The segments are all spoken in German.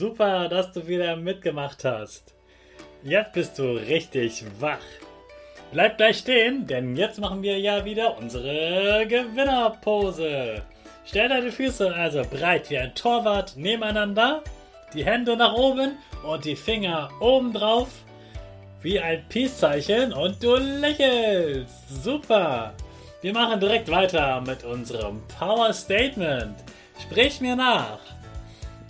Super, dass du wieder mitgemacht hast. Jetzt bist du richtig wach. Bleib gleich stehen, denn jetzt machen wir ja wieder unsere Gewinnerpose. Stell deine Füße also breit wie ein Torwart nebeneinander, die Hände nach oben und die Finger oben drauf, wie ein Peace-Zeichen und du lächelst. Super. Wir machen direkt weiter mit unserem Power Statement. Sprich mir nach.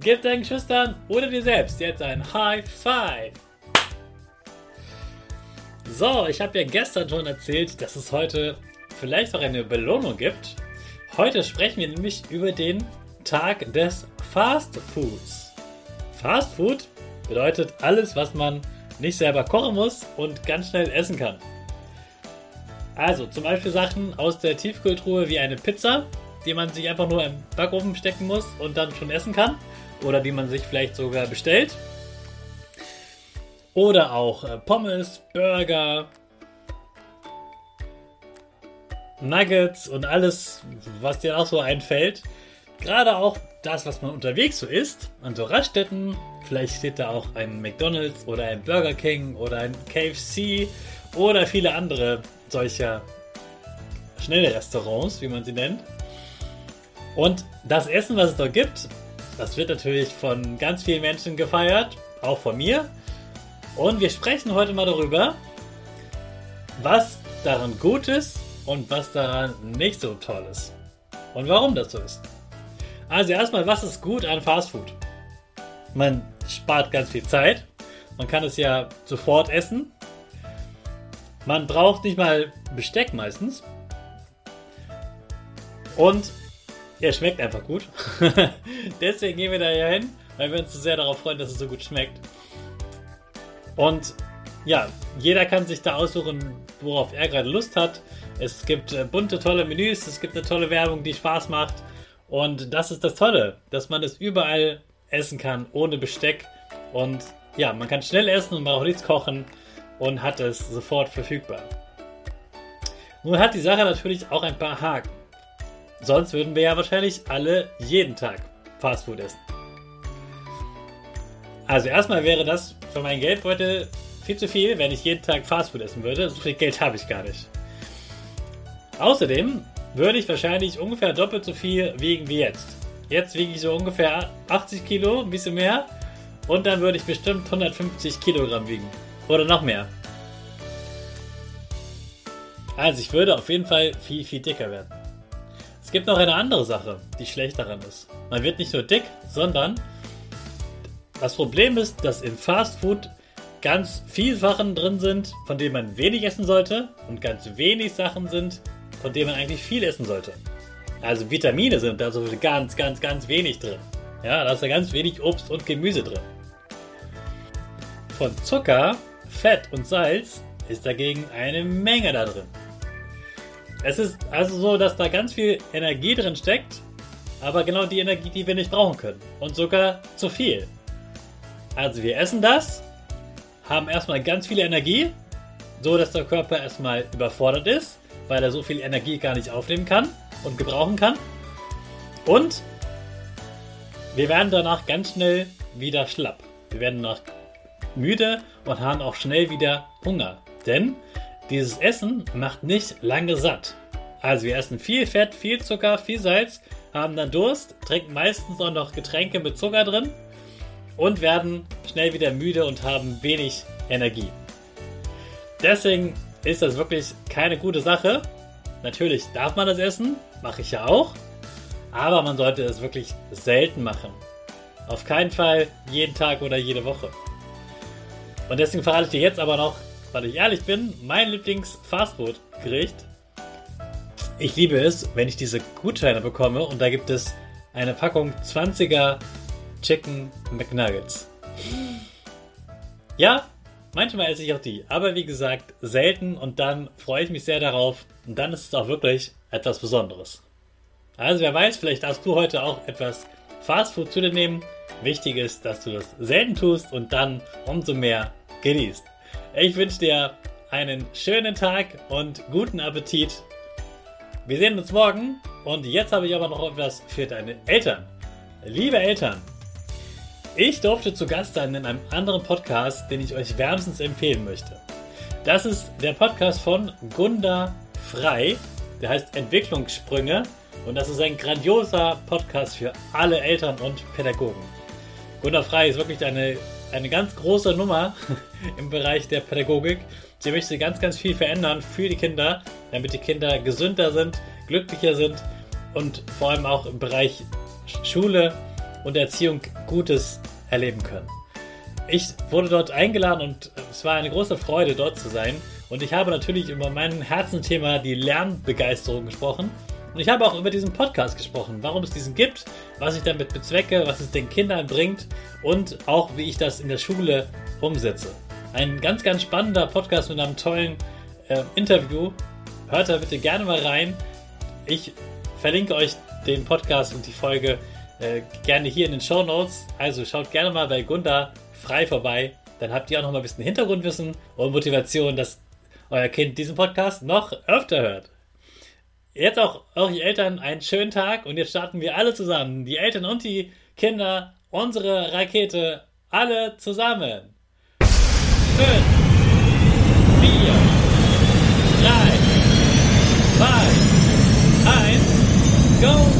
Gib deinen Geschwistern oder dir selbst jetzt ein High Five. So, ich habe ja gestern schon erzählt, dass es heute vielleicht auch eine Belohnung gibt. Heute sprechen wir nämlich über den Tag des Fast Foods. Fast Food bedeutet alles, was man nicht selber kochen muss und ganz schnell essen kann. Also zum Beispiel Sachen aus der Tiefkühltruhe wie eine Pizza, die man sich einfach nur im Backofen stecken muss und dann schon essen kann oder die man sich vielleicht sogar bestellt. Oder auch äh, Pommes, Burger, Nuggets und alles, was dir auch so einfällt. Gerade auch das, was man unterwegs so isst, an so Raststätten. Vielleicht steht da auch ein McDonald's oder ein Burger King oder ein KFC oder viele andere solcher schnelle Restaurants, wie man sie nennt. Und das Essen, was es dort gibt, das wird natürlich von ganz vielen Menschen gefeiert, auch von mir. Und wir sprechen heute mal darüber, was daran gut ist und was daran nicht so toll ist. Und warum das so ist. Also erstmal, was ist gut an Fastfood? Man spart ganz viel Zeit. Man kann es ja sofort essen. Man braucht nicht mal Besteck meistens. Und er schmeckt einfach gut. Deswegen gehen wir da ja hin, weil wir uns so sehr darauf freuen, dass es so gut schmeckt. Und ja, jeder kann sich da aussuchen, worauf er gerade Lust hat. Es gibt äh, bunte, tolle Menüs, es gibt eine tolle Werbung, die Spaß macht. Und das ist das Tolle, dass man es überall essen kann, ohne Besteck. Und ja, man kann schnell essen und braucht nichts kochen und hat es sofort verfügbar. Nun hat die Sache natürlich auch ein paar Haken. Sonst würden wir ja wahrscheinlich alle jeden Tag Fastfood essen. Also erstmal wäre das für mein Geldbeutel viel zu viel, wenn ich jeden Tag Fastfood essen würde. So viel Geld habe ich gar nicht. Außerdem würde ich wahrscheinlich ungefähr doppelt so viel wiegen wie jetzt. Jetzt wiege ich so ungefähr 80 Kilo, ein bisschen mehr. Und dann würde ich bestimmt 150 Kilogramm wiegen. Oder noch mehr. Also ich würde auf jeden Fall viel, viel dicker werden. Es gibt noch eine andere Sache, die schlecht daran ist. Man wird nicht nur dick, sondern das Problem ist, dass in Fast Food ganz viele Sachen drin sind, von denen man wenig essen sollte und ganz wenig Sachen sind, von denen man eigentlich viel essen sollte. Also Vitamine sind da so ganz, ganz, ganz wenig drin. Ja, da ist ja ganz wenig Obst und Gemüse drin. Von Zucker, Fett und Salz ist dagegen eine Menge da drin. Es ist also so, dass da ganz viel Energie drin steckt, aber genau die Energie, die wir nicht brauchen können. Und sogar zu viel. Also wir essen das, haben erstmal ganz viel Energie, so dass der Körper erstmal überfordert ist, weil er so viel Energie gar nicht aufnehmen kann und gebrauchen kann. Und wir werden danach ganz schnell wieder schlapp. Wir werden danach müde und haben auch schnell wieder Hunger. Denn dieses Essen macht nicht lange satt. Also wir essen viel Fett, viel Zucker, viel Salz, haben dann Durst, trinken meistens auch noch Getränke mit Zucker drin und werden schnell wieder müde und haben wenig Energie. Deswegen ist das wirklich keine gute Sache. Natürlich darf man das essen, mache ich ja auch, aber man sollte es wirklich selten machen. Auf keinen Fall jeden Tag oder jede Woche. Und deswegen verrate ich dir jetzt aber noch, weil ich ehrlich bin, mein Lieblings-Fastfood-Gericht. Ich liebe es, wenn ich diese Gutscheine bekomme und da gibt es eine Packung 20er Chicken McNuggets. Ja, manchmal esse ich auch die, aber wie gesagt, selten und dann freue ich mich sehr darauf und dann ist es auch wirklich etwas Besonderes. Also wer weiß, vielleicht darfst du heute auch etwas Fastfood zu dir nehmen. Wichtig ist, dass du das selten tust und dann umso mehr genießt. Ich wünsche dir einen schönen Tag und guten Appetit. Wir sehen uns morgen und jetzt habe ich aber noch etwas für deine Eltern. Liebe Eltern, ich durfte zu Gast sein in einem anderen Podcast, den ich euch wärmstens empfehlen möchte. Das ist der Podcast von Gunda Frei, der heißt Entwicklungssprünge und das ist ein grandioser Podcast für alle Eltern und Pädagogen. Gunda Frei ist wirklich eine eine ganz große Nummer im Bereich der Pädagogik. Sie möchte ganz, ganz viel verändern für die Kinder, damit die Kinder gesünder sind, glücklicher sind und vor allem auch im Bereich Schule und Erziehung Gutes erleben können. Ich wurde dort eingeladen und es war eine große Freude, dort zu sein. Und ich habe natürlich über mein Herzenthema, die Lernbegeisterung, gesprochen. Und ich habe auch über diesen Podcast gesprochen, warum es diesen gibt, was ich damit bezwecke, was es den Kindern bringt und auch wie ich das in der Schule umsetze. Ein ganz, ganz spannender Podcast mit einem tollen äh, Interview. Hört da bitte gerne mal rein. Ich verlinke euch den Podcast und die Folge äh, gerne hier in den Show Notes. Also schaut gerne mal bei Gunda frei vorbei. Dann habt ihr auch noch mal ein bisschen Hintergrundwissen und Motivation, dass euer Kind diesen Podcast noch öfter hört. Jetzt auch eure Eltern einen schönen Tag und jetzt starten wir alle zusammen, die Eltern und die Kinder, unsere Rakete, alle zusammen. Fünf, vier, drei, zwei, eins, go!